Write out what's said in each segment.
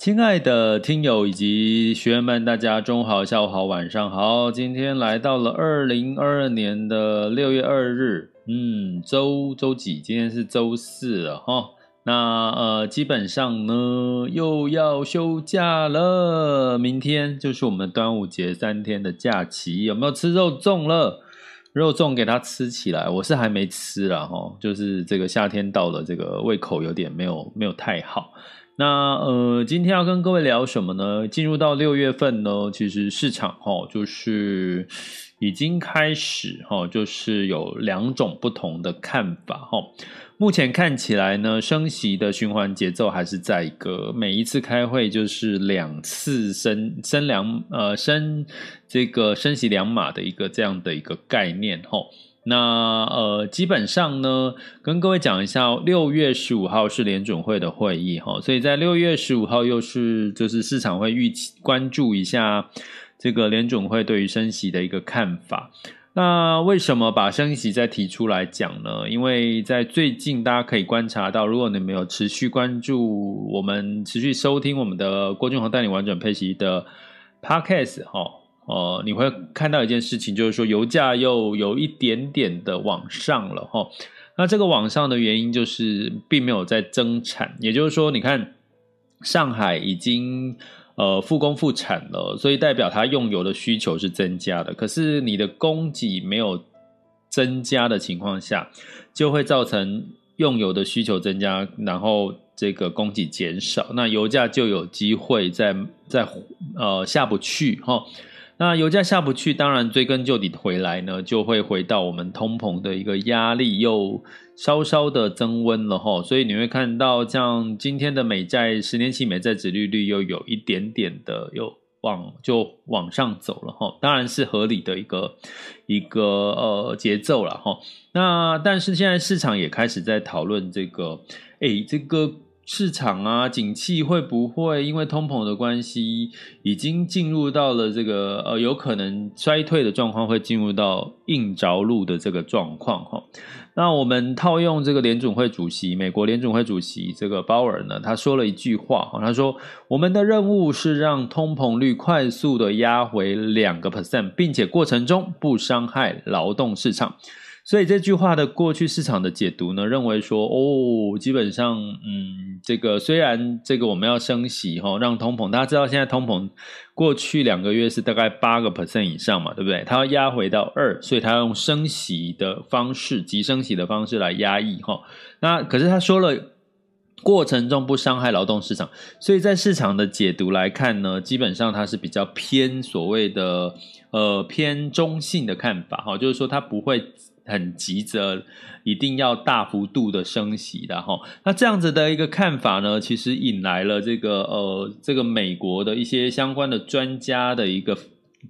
亲爱的听友以及学员们，大家中午好、下午好、晚上好。今天来到了二零二二年的六月二日，嗯，周周几？今天是周四了哈。那呃，基本上呢，又要休假了。明天就是我们端午节三天的假期，有没有吃肉粽了？肉粽给它吃起来，我是还没吃了哈。就是这个夏天到了，这个胃口有点没有没有太好。那呃，今天要跟各位聊什么呢？进入到六月份呢，其实市场哈，就是已经开始哈，就是有两种不同的看法哈。目前看起来呢，升息的循环节奏还是在一个每一次开会就是两次升升两呃升这个升息两码的一个这样的一个概念哈。那呃，基本上呢，跟各位讲一下，六月十五号是联准会的会议哈，所以在六月十五号又是就是市场会预期关注一下这个联准会对于升息的一个看法。那为什么把升息再提出来讲呢？因为在最近大家可以观察到，如果你没有持续关注我们，持续收听我们的郭俊宏带你玩转配息的 Podcast 哈。呃，你会看到一件事情，就是说油价又有一点点的往上了哈。那这个往上的原因就是并没有在增产，也就是说，你看上海已经呃复工复产了，所以代表它用油的需求是增加的。可是你的供给没有增加的情况下，就会造成用油的需求增加，然后这个供给减少，那油价就有机会在在呃下不去哈。那油价下不去，当然追根究底回来呢，就会回到我们通膨的一个压力又稍稍的增温了哈，所以你会看到像今天的美债十年期美债殖利率又有一点点的又往就往上走了哈，当然是合理的一个一个呃节奏了哈。那但是现在市场也开始在讨论这个，诶，这个。市场啊，景气会不会因为通膨的关系，已经进入到了这个呃，有可能衰退的状况，会进入到硬着陆的这个状况哈。那我们套用这个联准会主席，美国联准会主席这个鲍尔呢，他说了一句话哈，他说：“我们的任务是让通膨率快速的压回两个 percent，并且过程中不伤害劳动市场。”所以这句话的过去市场的解读呢，认为说哦，基本上嗯，这个虽然这个我们要升息哈，让通膨，大家知道现在通膨过去两个月是大概八个 percent 以上嘛，对不对？它要压回到二，所以它要用升息的方式，急升息的方式来压抑哈。那可是他说了，过程中不伤害劳动市场，所以在市场的解读来看呢，基本上它是比较偏所谓的呃偏中性的看法哈，就是说它不会。很急着一定要大幅度的升息的哈，那这样子的一个看法呢，其实引来了这个呃这个美国的一些相关的专家的一个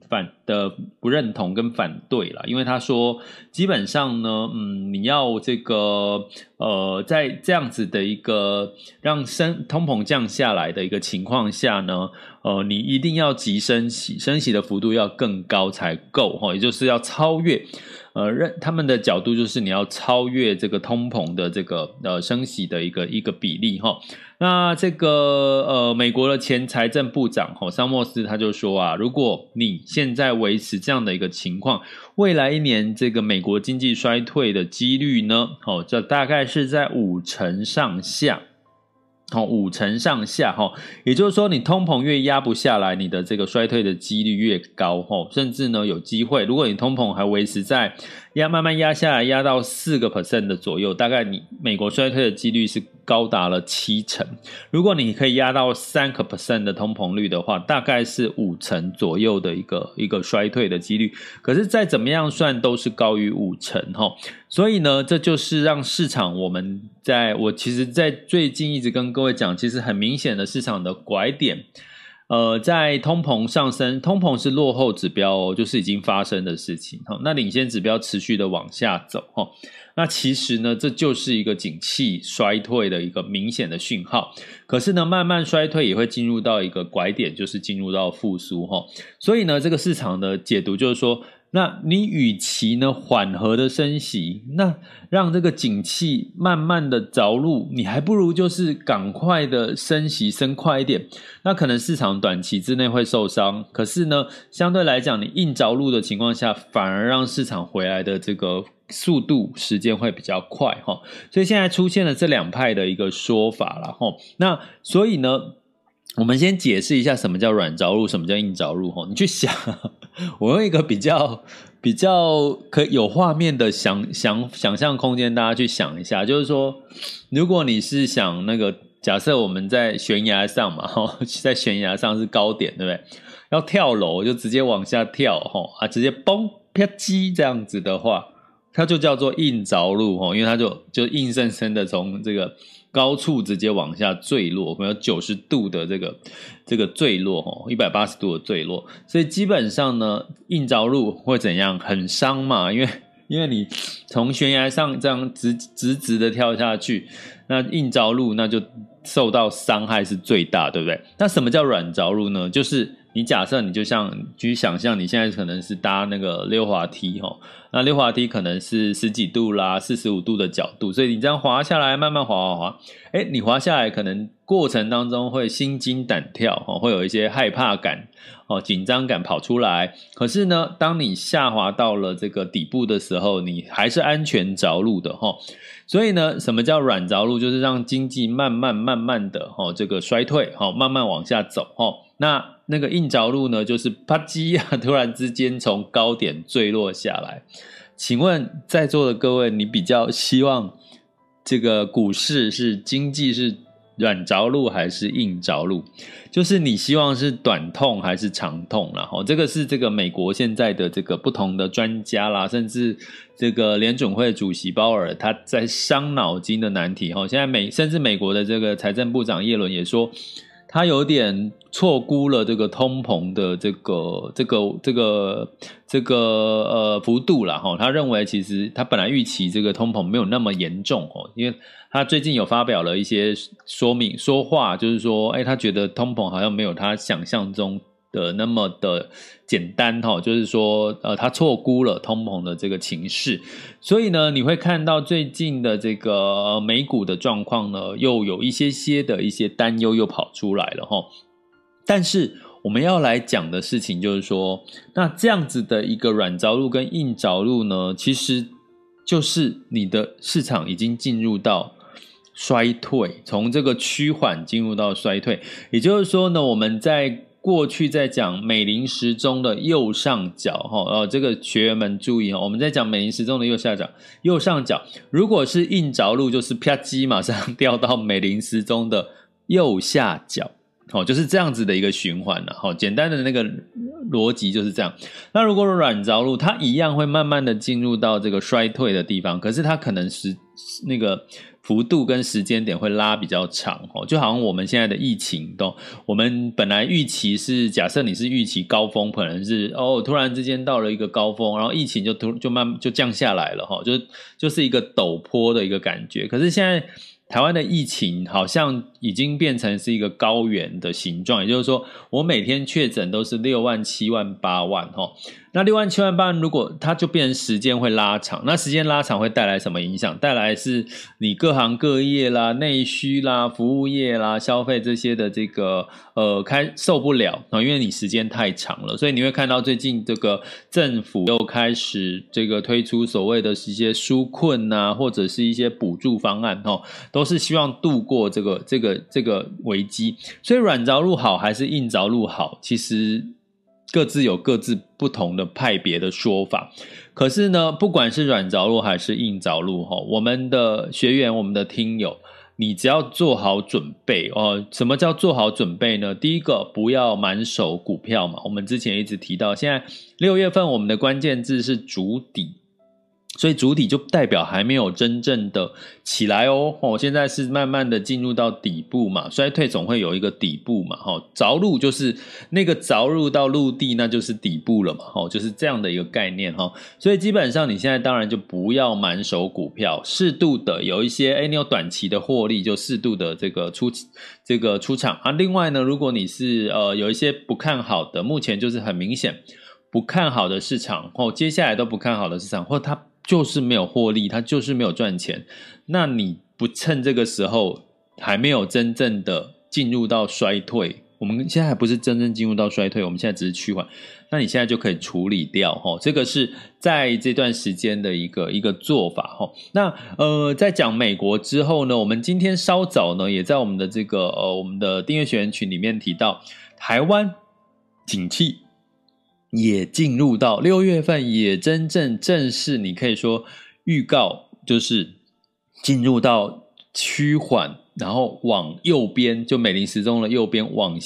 反的不认同跟反对啦，因为他说基本上呢，嗯，你要这个呃，在这样子的一个让升通膨降下来的一个情况下呢，呃，你一定要急升息，升息的幅度要更高才够哈，也就是要超越。呃，认他们的角度就是你要超越这个通膨的这个呃升息的一个一个比例哈。那这个呃美国的前财政部长哈桑莫斯他就说啊，如果你现在维持这样的一个情况，未来一年这个美国经济衰退的几率呢，哦，这大概是在五成上下。哦，五成上下哈，也就是说，你通膨越压不下来，你的这个衰退的几率越高哈，甚至呢有机会，如果你通膨还维持在压慢慢压下来，压到四个 percent 的左右，大概你美国衰退的几率是高达了七成。如果你可以压到三个 percent 的通膨率的话，大概是五成左右的一个一个衰退的几率。可是再怎么样算都是高于五成哈。所以呢，这就是让市场我们在我其实，在最近一直跟各位讲，其实很明显的市场的拐点，呃，在通膨上升，通膨是落后指标哦，就是已经发生的事情哈。那领先指标持续的往下走哈，那其实呢，这就是一个景气衰退的一个明显的讯号。可是呢，慢慢衰退也会进入到一个拐点，就是进入到复苏哈。所以呢，这个市场的解读就是说。那你与其呢缓和的升息，那让这个景气慢慢的着陆，你还不如就是赶快的升息升快一点。那可能市场短期之内会受伤，可是呢，相对来讲，你硬着陆的情况下，反而让市场回来的这个速度时间会比较快哈。所以现在出现了这两派的一个说法了哈。那所以呢，我们先解释一下什么叫软着陆，什么叫硬着陆哈。你去想。我用一个比较比较可有画面的想想想象空间，大家去想一下，就是说，如果你是想那个假设我们在悬崖上嘛，哈，在悬崖上是高点，对不对？要跳楼就直接往下跳，哈啊，直接嘣啪叽这样子的话，它就叫做硬着陆，哈，因为它就就硬生生的从这个。高处直接往下坠落，没有九十度的这个这个坠落哦，一百八十度的坠落，所以基本上呢，硬着陆会怎样？很伤嘛，因为因为你从悬崖上这样直直直的跳下去，那硬着陆那就受到伤害是最大，对不对？那什么叫软着陆呢？就是。你假设你就像，去想象你现在可能是搭那个溜滑梯齁，那溜滑梯可能是十几度啦，四十五度的角度，所以你这样滑下来，慢慢滑滑滑，诶，你滑下来可能过程当中会心惊胆跳哦，会有一些害怕感哦，紧张感跑出来。可是呢，当你下滑到了这个底部的时候，你还是安全着陆的齁。所以呢，什么叫软着陆？就是让经济慢慢慢慢的哦，这个衰退哦，慢慢往下走哦。那那个硬着陆呢，就是啪叽啊，突然之间从高点坠落下来。请问在座的各位，你比较希望这个股市是经济是软着陆还是硬着陆？就是你希望是短痛还是长痛？然后这个是这个美国现在的这个不同的专家啦，甚至这个联准会主席鲍尔他在伤脑筋的难题。哈，现在美甚至美国的这个财政部长耶伦也说。他有点错估了这个通膨的这个这个这个这个呃幅度了哈，他认为其实他本来预期这个通膨没有那么严重哦，因为他最近有发表了一些说明说话，就是说，哎，他觉得通膨好像没有他想象中。的那么的简单哈，就是说，呃，他错估了通膨的这个情势，所以呢，你会看到最近的这个美股的状况呢，又有一些些的一些担忧又跑出来了哈。但是我们要来讲的事情就是说，那这样子的一个软着陆跟硬着陆呢，其实就是你的市场已经进入到衰退，从这个趋缓进入到衰退，也就是说呢，我们在过去在讲美林时钟的右上角，哈，哦，这个学员们注意哈，我们在讲美林时钟的右下角，右上角，如果是硬着陆，就是啪叽，马上掉到美林时钟的右下角，哦，就是这样子的一个循环了，哈，简单的那个逻辑就是这样。那如果软着陆，它一样会慢慢的进入到这个衰退的地方，可是它可能是那个幅度跟时间点会拉比较长哦，就好像我们现在的疫情都，我们本来预期是假设你是预期高峰，可能是哦突然之间到了一个高峰，然后疫情就突就慢就降下来了哈，就就是一个陡坡的一个感觉。可是现在台湾的疫情好像已经变成是一个高原的形状，也就是说，我每天确诊都是六万、七万、八万哈。那六万七万八，如果它就变成时间会拉长，那时间拉长会带来什么影响？带来是你各行各业啦、内需啦、服务业啦、消费这些的这个呃开受不了啊，因为你时间太长了，所以你会看到最近这个政府又开始这个推出所谓的一些纾困呐，或者是一些补助方案哦，都是希望度过这个这个这个危机。所以软着陆好还是硬着陆好？其实。各自有各自不同的派别的说法，可是呢，不管是软着陆还是硬着陆，哈，我们的学员、我们的听友，你只要做好准备哦。什么叫做好准备呢？第一个，不要满手股票嘛。我们之前一直提到，现在六月份我们的关键字是主底。所以主体就代表还没有真正的起来哦，哦，现在是慢慢的进入到底部嘛，衰退总会有一个底部嘛，哈，着陆就是那个着陆到陆地，那就是底部了嘛，哈，就是这样的一个概念哈。所以基本上你现在当然就不要满手股票，适度的有一些，哎，你有短期的获利，就适度的这个出这个出场啊。另外呢，如果你是呃有一些不看好的，目前就是很明显不看好的市场，哦，接下来都不看好的市场，或它。就是没有获利，它就是没有赚钱。那你不趁这个时候还没有真正的进入到衰退，我们现在还不是真正进入到衰退，我们现在只是趋缓。那你现在就可以处理掉哈，这个是在这段时间的一个一个做法哈。那呃，在讲美国之后呢，我们今天稍早呢，也在我们的这个呃我们的订阅学员群里面提到，台湾景气。也进入到六月份，也真正正式，你可以说预告，就是进入到趋缓，然后往右边，就美林时钟的右边往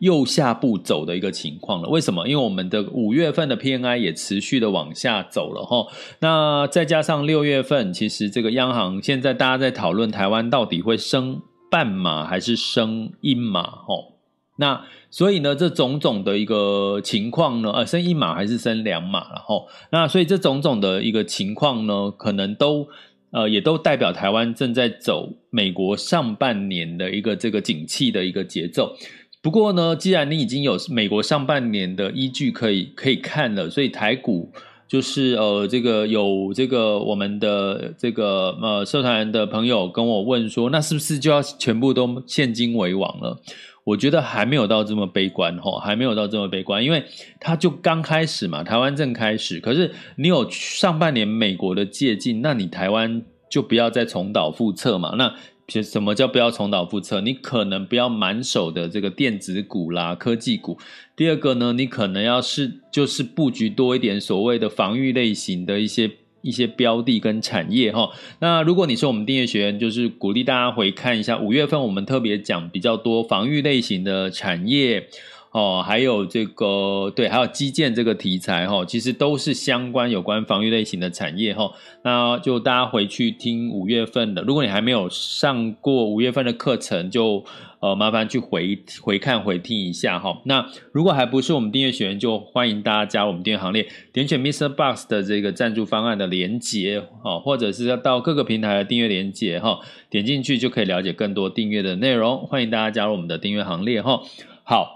右下部走的一个情况了。为什么？因为我们的五月份的 PNI 也持续的往下走了哈。那再加上六月份，其实这个央行现在大家在讨论台湾到底会升半码还是升一码哈。那所以呢，这种种的一个情况呢，呃，升一码还是升两码，然后那所以这种种的一个情况呢，可能都呃也都代表台湾正在走美国上半年的一个这个景气的一个节奏。不过呢，既然你已经有美国上半年的依据可以可以看了，所以台股就是呃这个有这个我们的这个呃社团的朋友跟我问说，那是不是就要全部都现金为王了？我觉得还没有到这么悲观吼，还没有到这么悲观，因为它就刚开始嘛，台湾正开始。可是你有上半年美国的借镜，那你台湾就不要再重蹈覆辙嘛。那什么叫不要重蹈覆辙？你可能不要满手的这个电子股啦、科技股。第二个呢，你可能要是就是布局多一点所谓的防御类型的一些。一些标的跟产业哈，那如果你是我们订阅学员，就是鼓励大家回看一下五月份我们特别讲比较多防御类型的产业哦，还有这个对，还有基建这个题材哈，其实都是相关有关防御类型的产业哈。那就大家回去听五月份的，如果你还没有上过五月份的课程，就。呃，麻烦去回回看回听一下哈。那如果还不是我们订阅学员，就欢迎大家加入我们订阅行列，点选 MixerBox 的这个赞助方案的连接哦，或者是要到各个平台的订阅连接哈，点进去就可以了解更多订阅的内容。欢迎大家加入我们的订阅行列哈。好，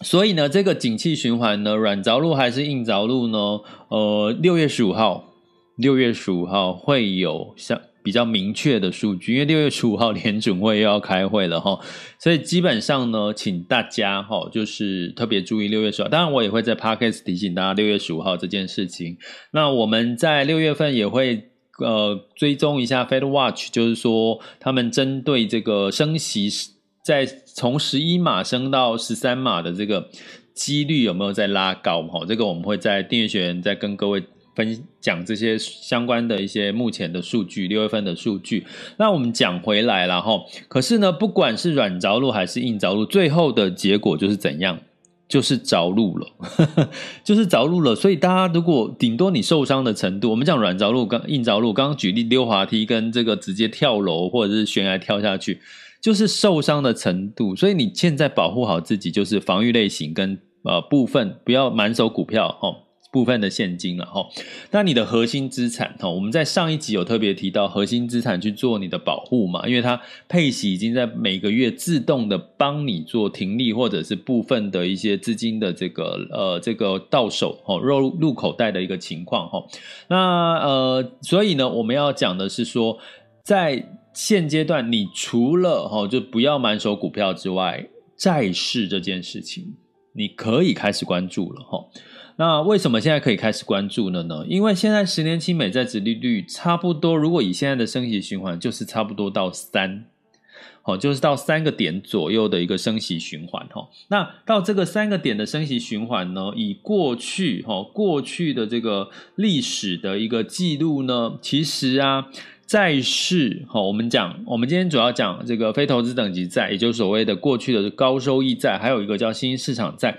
所以呢，这个景气循环呢，软着陆还是硬着陆呢？呃，六月十五号，六月十五号会有像。比较明确的数据，因为六月十五号联准会又要开会了哈，所以基本上呢，请大家哈，就是特别注意六月十号。当然，我也会在 Podcast 提醒大家六月十五号这件事情。那我们在六月份也会呃追踪一下 Fed Watch，就是说他们针对这个升息，在从十一码升到十三码的这个几率有没有在拉高哈？这个我们会在订阅学员再跟各位。分讲这些相关的一些目前的数据，六月份的数据。那我们讲回来了，然后可是呢，不管是软着陆还是硬着陆，最后的结果就是怎样？就是着陆了，就是着陆了。所以大家如果顶多你受伤的程度，我们讲软着陆、刚硬着陆，刚刚举例溜滑梯跟这个直接跳楼或者是悬崖跳下去，就是受伤的程度。所以你现在保护好自己，就是防御类型跟呃部分不要满手股票哦。部分的现金了哈，那你的核心资产哈，我们在上一集有特别提到核心资产去做你的保护嘛，因为它配息已经在每个月自动的帮你做停利或者是部分的一些资金的这个呃这个到手哈入入口袋的一个情况哈，那呃所以呢我们要讲的是说，在现阶段你除了哈就不要满手股票之外，债市这件事情你可以开始关注了哈。那为什么现在可以开始关注了呢？因为现在十年期美债殖利率差不多，如果以现在的升息循环，就是差不多到三，好，就是到三个点左右的一个升息循环哈。那到这个三个点的升息循环呢，以过去哈过去的这个历史的一个记录呢，其实啊，债市哈，我们讲，我们今天主要讲这个非投资等级债，也就是所谓的过去的高收益债，还有一个叫新兴市场债。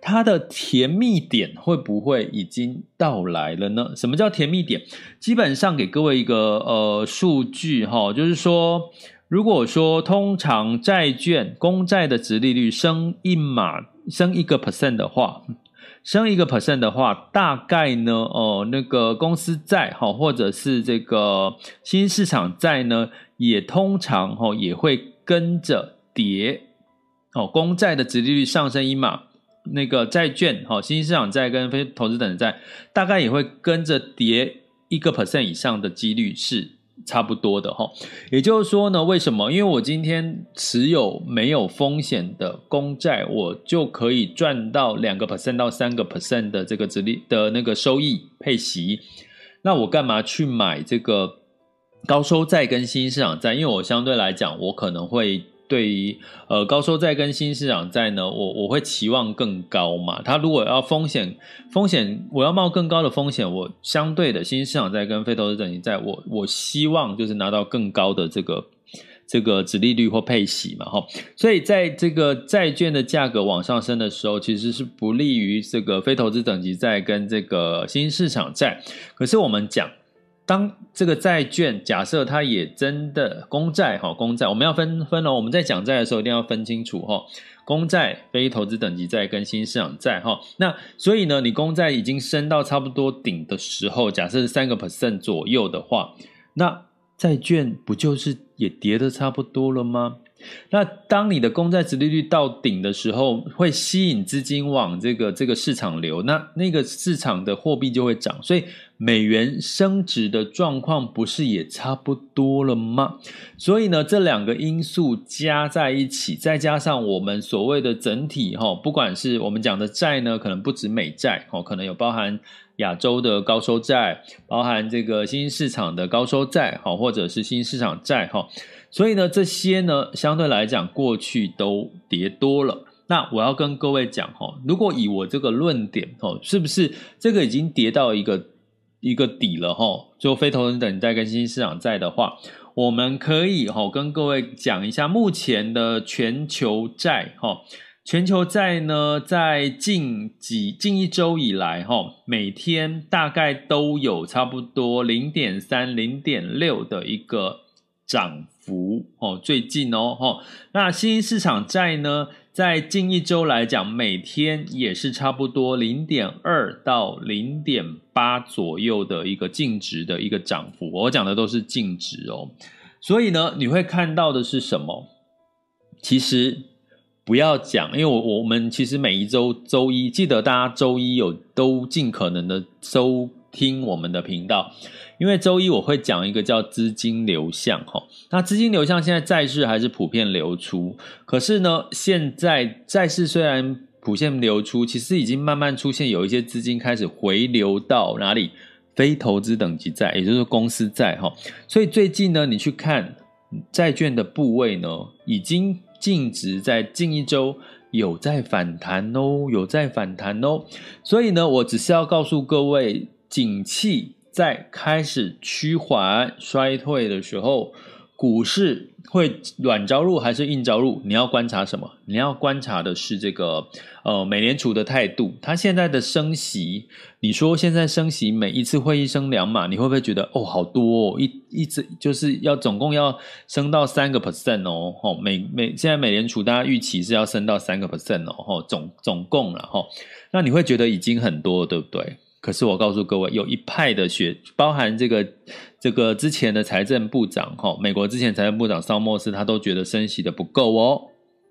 它的甜蜜点会不会已经到来了呢？什么叫甜蜜点？基本上给各位一个呃数据哈，就是说，如果说通常债券公债的殖利率升一码，升一个 percent 的话，升一个 percent 的话，大概呢，哦、那个公司债哈，或者是这个新市场债呢，也通常哈也会跟着跌哦，公债的殖利率上升一码。那个债券，哈，新兴市场债跟非投资等债，大概也会跟着跌一个 percent 以上的几率是差不多的哈。也就是说呢，为什么？因为我今天持有没有风险的公债，我就可以赚到两个 percent 到三个 percent 的这个殖利的那个收益配息。那我干嘛去买这个高收债跟新兴市场债？因为我相对来讲，我可能会。对于呃高收债跟新市场债呢，我我会期望更高嘛。它如果要风险风险，我要冒更高的风险，我相对的新市场债跟非投资等级债，我我希望就是拿到更高的这个这个殖利率或配息嘛，哈。所以在这个债券的价格往上升的时候，其实是不利于这个非投资等级债跟这个新市场债。可是我们讲。当这个债券假设它也真的公债哈，公债我们要分分哦，我们在讲债的时候一定要分清楚哈，公债、非投资等级债跟新市场债哈。那所以呢，你公债已经升到差不多顶的时候，假设是三个 percent 左右的话，那债券不就是也跌的差不多了吗？那当你的公债殖利率到顶的时候，会吸引资金往这个这个市场流，那那个市场的货币就会涨，所以美元升值的状况不是也差不多了吗？所以呢，这两个因素加在一起，再加上我们所谓的整体哈，不管是我们讲的债呢，可能不止美债哦，可能有包含亚洲的高收债，包含这个新兴市场的高收债哈，或者是新兴市场债哈。所以呢，这些呢，相对来讲，过去都跌多了。那我要跟各位讲哈，如果以我这个论点哈，是不是这个已经跌到一个一个底了哈？就非投资等级债跟新兴市场债的话，我们可以哈跟各位讲一下目前的全球债哈。全球债呢，在近几近一周以来哈，每天大概都有差不多零点三、零点六的一个涨幅哦，最近哦，哈，那新兴市场债呢，在近一周来讲，每天也是差不多零点二到零点八左右的一个净值的一个涨幅。我讲的都是净值哦，所以呢，你会看到的是什么？其实不要讲，因为我我们其实每一周周一，记得大家周一有都尽可能的收听我们的频道。因为周一我会讲一个叫资金流向哈，那资金流向现在债市还是普遍流出，可是呢，现在债市虽然普遍流出，其实已经慢慢出现有一些资金开始回流到哪里？非投资等级债，也就是公司债哈。所以最近呢，你去看债券的部位呢，已经净值在近一周有在反弹哦，有在反弹哦。所以呢，我只是要告诉各位，景气。在开始趋缓衰退的时候，股市会软着陆还是硬着陆？你要观察什么？你要观察的是这个呃美联储的态度。它现在的升息，你说现在升息每一次会议升两码，你会不会觉得哦好多哦？一一直就是要总共要升到三个 percent 哦。吼，美美现在美联储大家预期是要升到三个 percent 哦。吼，总总共了吼，那你会觉得已经很多，对不对？可是我告诉各位，有一派的学，包含这个这个之前的财政部长哈，美国之前财政部长萨默斯，他都觉得升息的不够哦。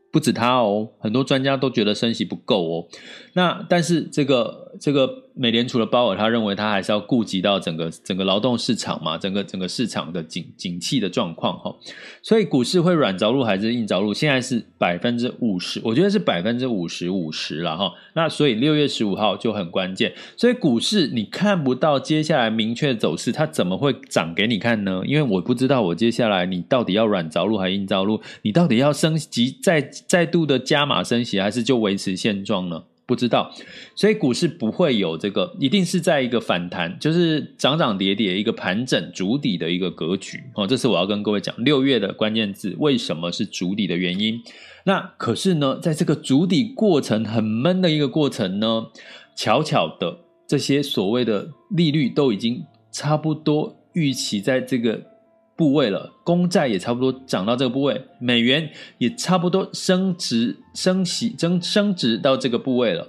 不止他哦，很多专家都觉得升息不够哦。那但是这个这个美联储的鲍尔，他认为他还是要顾及到整个整个劳动市场嘛，整个整个市场的景景气的状况哈。所以股市会软着陆还是硬着陆？现在是百分之五十，我觉得是百分之五十五十了哈。那所以六月十五号就很关键。所以股市你看不到接下来明确走势，它怎么会涨给你看呢？因为我不知道我接下来你到底要软着陆还是硬着陆，你到底要升级再。再度的加码升息，还是就维持现状呢？不知道，所以股市不会有这个，一定是在一个反弹，就是涨涨跌跌，一个盘整筑底的一个格局哦。这是我要跟各位讲六月的关键字，为什么是筑底的原因。那可是呢，在这个筑底过程很闷的一个过程呢，巧巧的这些所谓的利率都已经差不多预期在这个。部位了，公债也差不多涨到这个部位，美元也差不多升值、升息、增升值到这个部位了。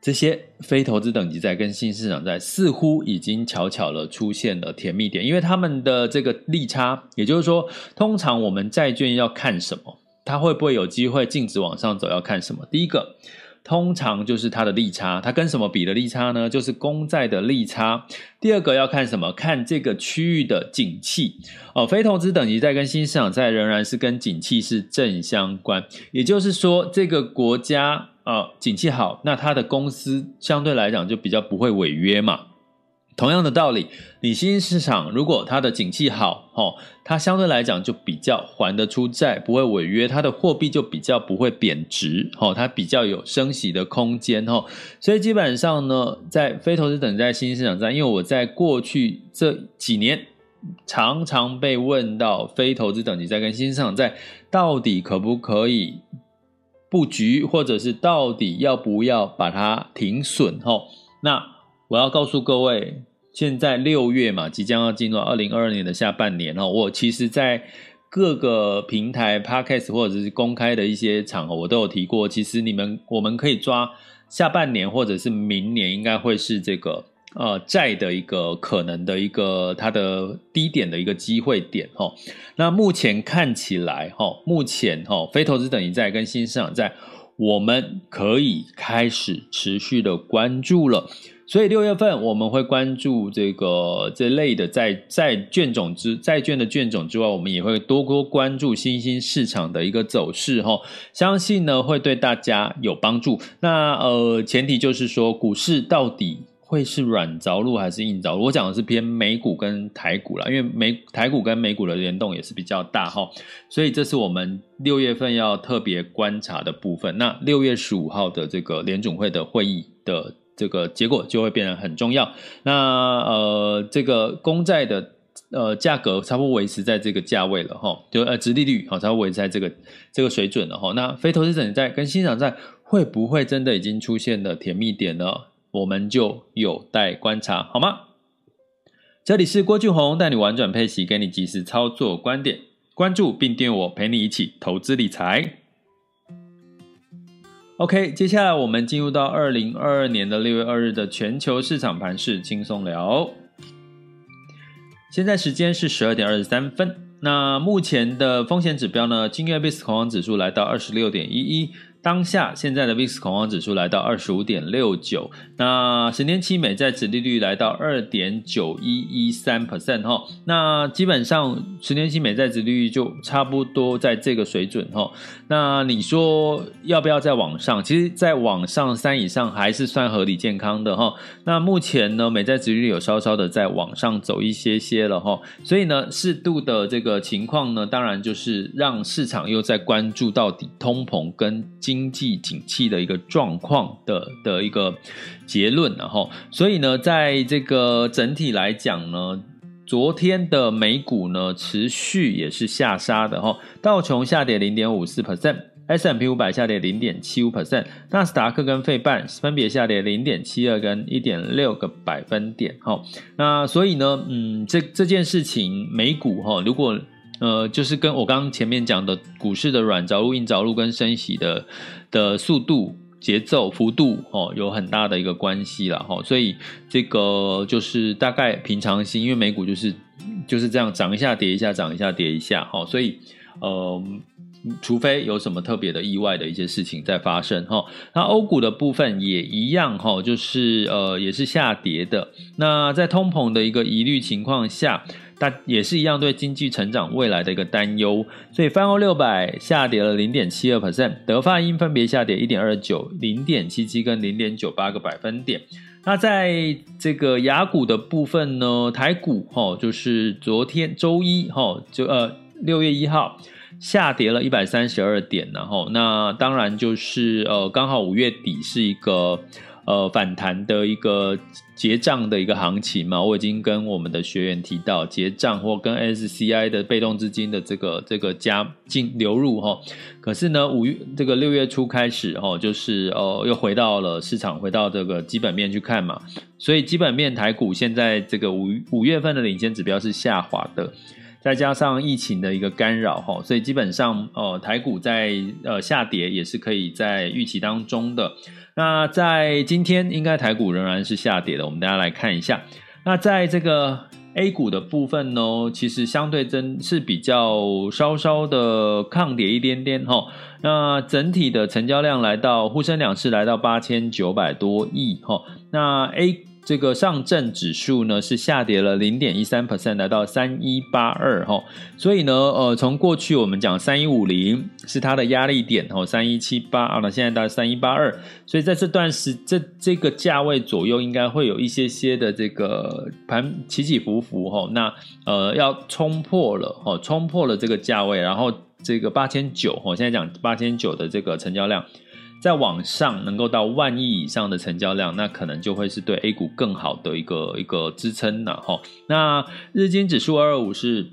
这些非投资等级债跟新市场债似乎已经悄悄的出现了甜蜜点，因为他们的这个利差，也就是说，通常我们债券要看什么，它会不会有机会净值往上走？要看什么？第一个。通常就是它的利差，它跟什么比的利差呢？就是公债的利差。第二个要看什么？看这个区域的景气哦。非投资等级债跟新市场债仍然是跟景气是正相关，也就是说，这个国家啊、景气好，那它的公司相对来讲就比较不会违约嘛。同样的道理，你新兴市场如果它的景气好，哦，它相对来讲就比较还得出债，不会违约，它的货币就比较不会贬值，哦，它比较有升息的空间，哦，所以基本上呢，在非投资等级债新兴市场在，因为我在过去这几年常常被问到非投资等级债跟新兴市场债到底可不可以布局，或者是到底要不要把它停损，哦，那。我要告诉各位，现在六月嘛，即将要进入二零二二年的下半年哦。我其实，在各个平台、Podcast 或者是公开的一些场合，我都有提过。其实你们我们可以抓下半年或者是明年，应该会是这个呃债的一个可能的一个它的低点的一个机会点哈。那目前看起来哈，目前哈非投资等级债跟新市场债，我们可以开始持续的关注了。所以六月份我们会关注这个这类的债债券种之债券的券种之外，我们也会多多关注新兴市场的一个走势哈，相信呢会对大家有帮助。那呃前提就是说股市到底会是软着陆还是硬着陆？我讲的是偏美股跟台股啦，因为美台股跟美股的联动也是比较大哈，所以这是我们六月份要特别观察的部分。那六月十五号的这个联总会的会议的。这个结果就会变得很重要。那呃，这个公债的呃价格差不多维持在这个价位了哈，就呃殖利率好，差不多维持在这个这个水准了哈。那非投资等级债跟新市场债会不会真的已经出现了甜蜜点呢？我们就有待观察，好吗？这里是郭俊宏带你玩转配息，给你及时操作观点，关注并订阅我，陪你一起投资理财。OK，接下来我们进入到二零二二年的六月二日的全球市场盘势轻松聊。现在时间是十二点二十三分。那目前的风险指标呢？今日 VIX 恐慌指数来到二十六点一一。当下现在的 VIX 恐慌指数来到二十五点六九，那十年期美债殖利率来到二点九一一三 percent 哈，那基本上十年期美债殖利率就差不多在这个水准哈。那你说要不要再往上？其实再往上三以上还是算合理健康的哈。那目前呢，美债殖利率有稍稍的在往上走一些些了哈，所以呢，适度的这个情况呢，当然就是让市场又在关注到底通膨跟经经济景气的一个状况的的一个结论，然后，所以呢，在这个整体来讲呢，昨天的美股呢，持续也是下杀的哈，道琼下跌零点五四 percent，S&P 五百下跌零点七五 percent，纳斯达克跟费半分别下跌零点七二跟一点六个百分点哈。那所以呢，嗯，这这件事情美股哈，如果呃，就是跟我刚前面讲的股市的软着陆、硬着陆跟升息的的速度。节奏幅度哦，有很大的一个关系了哈，所以这个就是大概平常心，因为美股就是就是这样涨一下跌一下，涨一下跌一下哈，所以呃，除非有什么特别的意外的一些事情在发生哈，那欧股的部分也一样哈，就是呃也是下跌的，那在通膨的一个疑虑情况下。但也是一样，对经济成长未来的一个担忧，所以泛欧六百下跌了零点七二 percent，德发英分别下跌一点二九、零点七七跟零点九八个百分点。那在这个雅股的部分呢，台股哈，就是昨天周一哈，就呃六月一号下跌了一百三十二点，然后那当然就是呃刚好五月底是一个。呃，反弹的一个结账的一个行情嘛，我已经跟我们的学员提到结账或跟 SCI 的被动资金的这个这个加进流入哈。可是呢，五月这个六月初开始哈，就是呃又回到了市场，回到这个基本面去看嘛。所以基本面台股现在这个五五月份的领先指标是下滑的，再加上疫情的一个干扰哈，所以基本上呃台股在呃下跌也是可以在预期当中的。那在今天，应该台股仍然是下跌的。我们大家来看一下。那在这个 A 股的部分呢，其实相对真是比较稍稍的抗跌一点点哈。那整体的成交量来到沪深两市来到八千九百多亿哈。那 A 这个上证指数呢是下跌了零点一三 percent，来到三一八二哈，所以呢，呃，从过去我们讲三一五零是它的压力点哦，三一七八啊，那现在到三一八二，所以在这段时这这个价位左右，应该会有一些些的这个盘起起伏伏哈，那呃要冲破了哦，冲破了这个价位，然后这个八千九哦，现在讲八千九的这个成交量。再往上能够到万亿以上的成交量，那可能就会是对 A 股更好的一个一个支撑了哈。那日经指数二二五是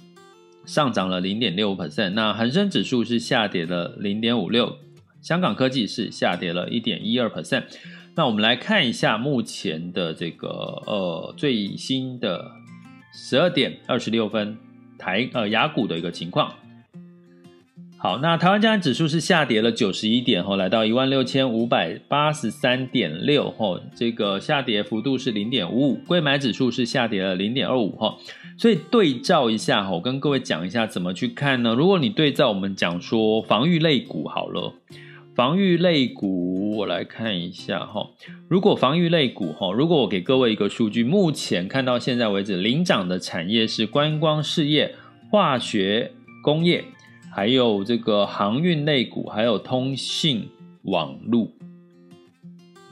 上涨了零点六五 percent，那恒生指数是下跌了零点五六，香港科技是下跌了一点一二 percent。那我们来看一下目前的这个呃最新的十二点二十六分台呃雅股的一个情况。好，那台湾加权指数是下跌了九十一点，吼，来到一万六千五百八十三点六，吼，这个下跌幅度是零点五五。柜买指数是下跌了零点二五，哈，所以对照一下，吼，跟各位讲一下怎么去看呢？如果你对照我们讲说防御类股好了，防御类股我来看一下，哈，如果防御类股，哈，如果我给各位一个数据，目前看到现在为止领涨的产业是观光事业、化学工业。还有这个航运类股，还有通信网路，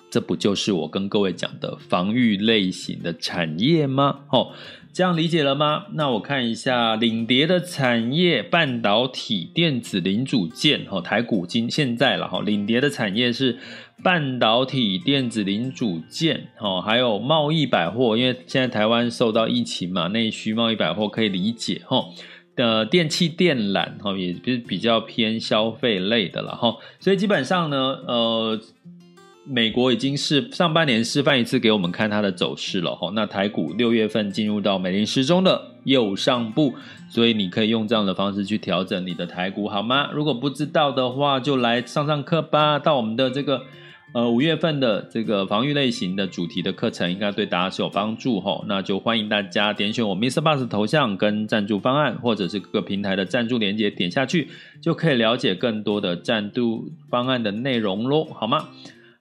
这不就是我跟各位讲的防御类型的产业吗？哦，这样理解了吗？那我看一下领跌的产业，半导体、电子零组件，哦，台股今现在了哈，领跌的产业是半导体、电子零组件，哦，还有贸易百货，因为现在台湾受到疫情嘛，内需贸易百货可以理解，哦。的电器电缆哈，也是比较偏消费类的了哈，所以基本上呢，呃，美国已经是上半年示范一次给我们看它的走势了哈。那台股六月份进入到美林时钟的右上部，所以你可以用这样的方式去调整你的台股好吗？如果不知道的话，就来上上课吧，到我们的这个。呃，五月份的这个防御类型的主题的课程，应该对大家是有帮助吼。那就欢迎大家点选我 miss Bus 头像跟赞助方案，或者是各个平台的赞助连接，点下去就可以了解更多的赞助方案的内容喽，好吗？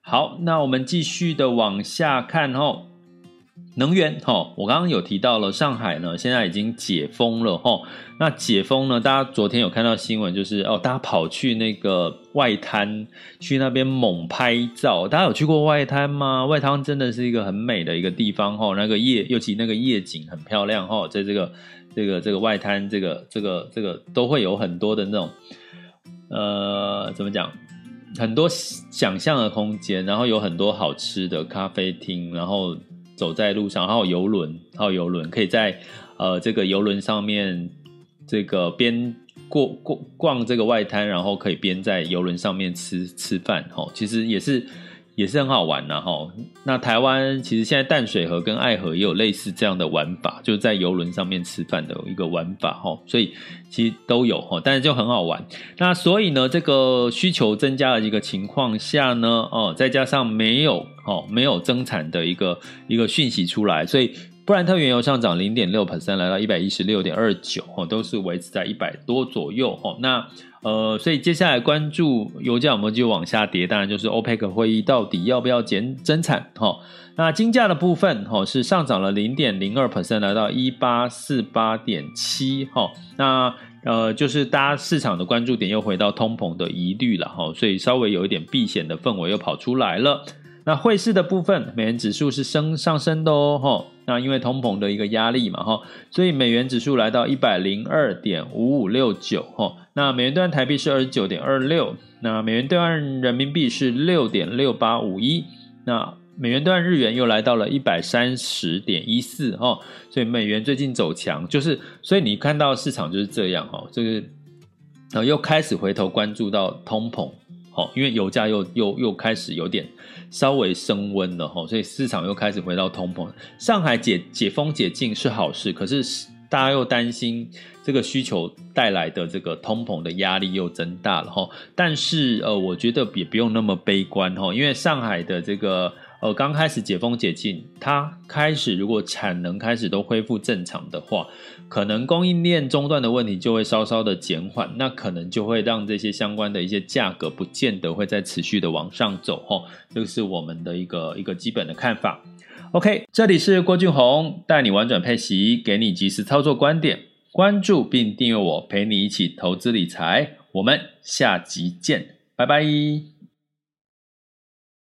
好，那我们继续的往下看哦。能源哈，我刚刚有提到了上海呢，现在已经解封了哈。那解封呢，大家昨天有看到新闻，就是哦，大家跑去那个外滩，去那边猛拍照。大家有去过外滩吗？外滩真的是一个很美的一个地方哈，那个夜，尤其那个夜景很漂亮哈，在这个这个这个外滩，这个这个这个都会有很多的那种，呃，怎么讲？很多想象的空间，然后有很多好吃的咖啡厅，然后。走在路上，还有游轮，还有游轮可以在呃这个游轮上面这个边过过逛这个外滩，然后可以边在游轮上面吃吃饭，吼，其实也是。也是很好玩呐，哈。那台湾其实现在淡水河跟爱河也有类似这样的玩法，就是在游轮上面吃饭的一个玩法，哈。所以其实都有，哈，但是就很好玩。那所以呢，这个需求增加的一个情况下呢，哦，再加上没有，哦，没有增产的一个一个讯息出来，所以布兰特原油上涨零点六 percent，来到一百一十六点二九，哦，都是维持在一百多左右，哦，那。呃，所以接下来关注油价有没有继续往下跌，当然就是 OPEC 会议到底要不要减增产哈。那金价的部分哈是上涨了零点零二 percent，来到一八四八点七哈。那呃，就是大家市场的关注点又回到通膨的疑虑了哈，所以稍微有一点避险的氛围又跑出来了。那汇市的部分，美元指数是升上升的哦哈。那因为通膨的一个压力嘛哈，所以美元指数来到一百零二点五五六九哈。那美元兑换台币是二十九点二六，那美元兑换人民币是六点六八五一，那美元兑换日元又来到了一百三十点一四哈，所以美元最近走强，就是所以你看到市场就是这样哈，这个又开始回头关注到通膨，好，因为油价又又又开始有点稍微升温了哈，所以市场又开始回到通膨。上海解解封解禁是好事，可是。大家又担心这个需求带来的这个通膨的压力又增大了哈，但是呃，我觉得也不用那么悲观哈，因为上海的这个呃刚开始解封解禁，它开始如果产能开始都恢复正常的话，可能供应链中断的问题就会稍稍的减缓，那可能就会让这些相关的一些价格不见得会再持续的往上走哈，这个是我们的一个一个基本的看法。OK，这里是郭俊宏，带你玩转配息，给你及时操作观点。关注并订阅我，陪你一起投资理财。我们下集见，拜拜。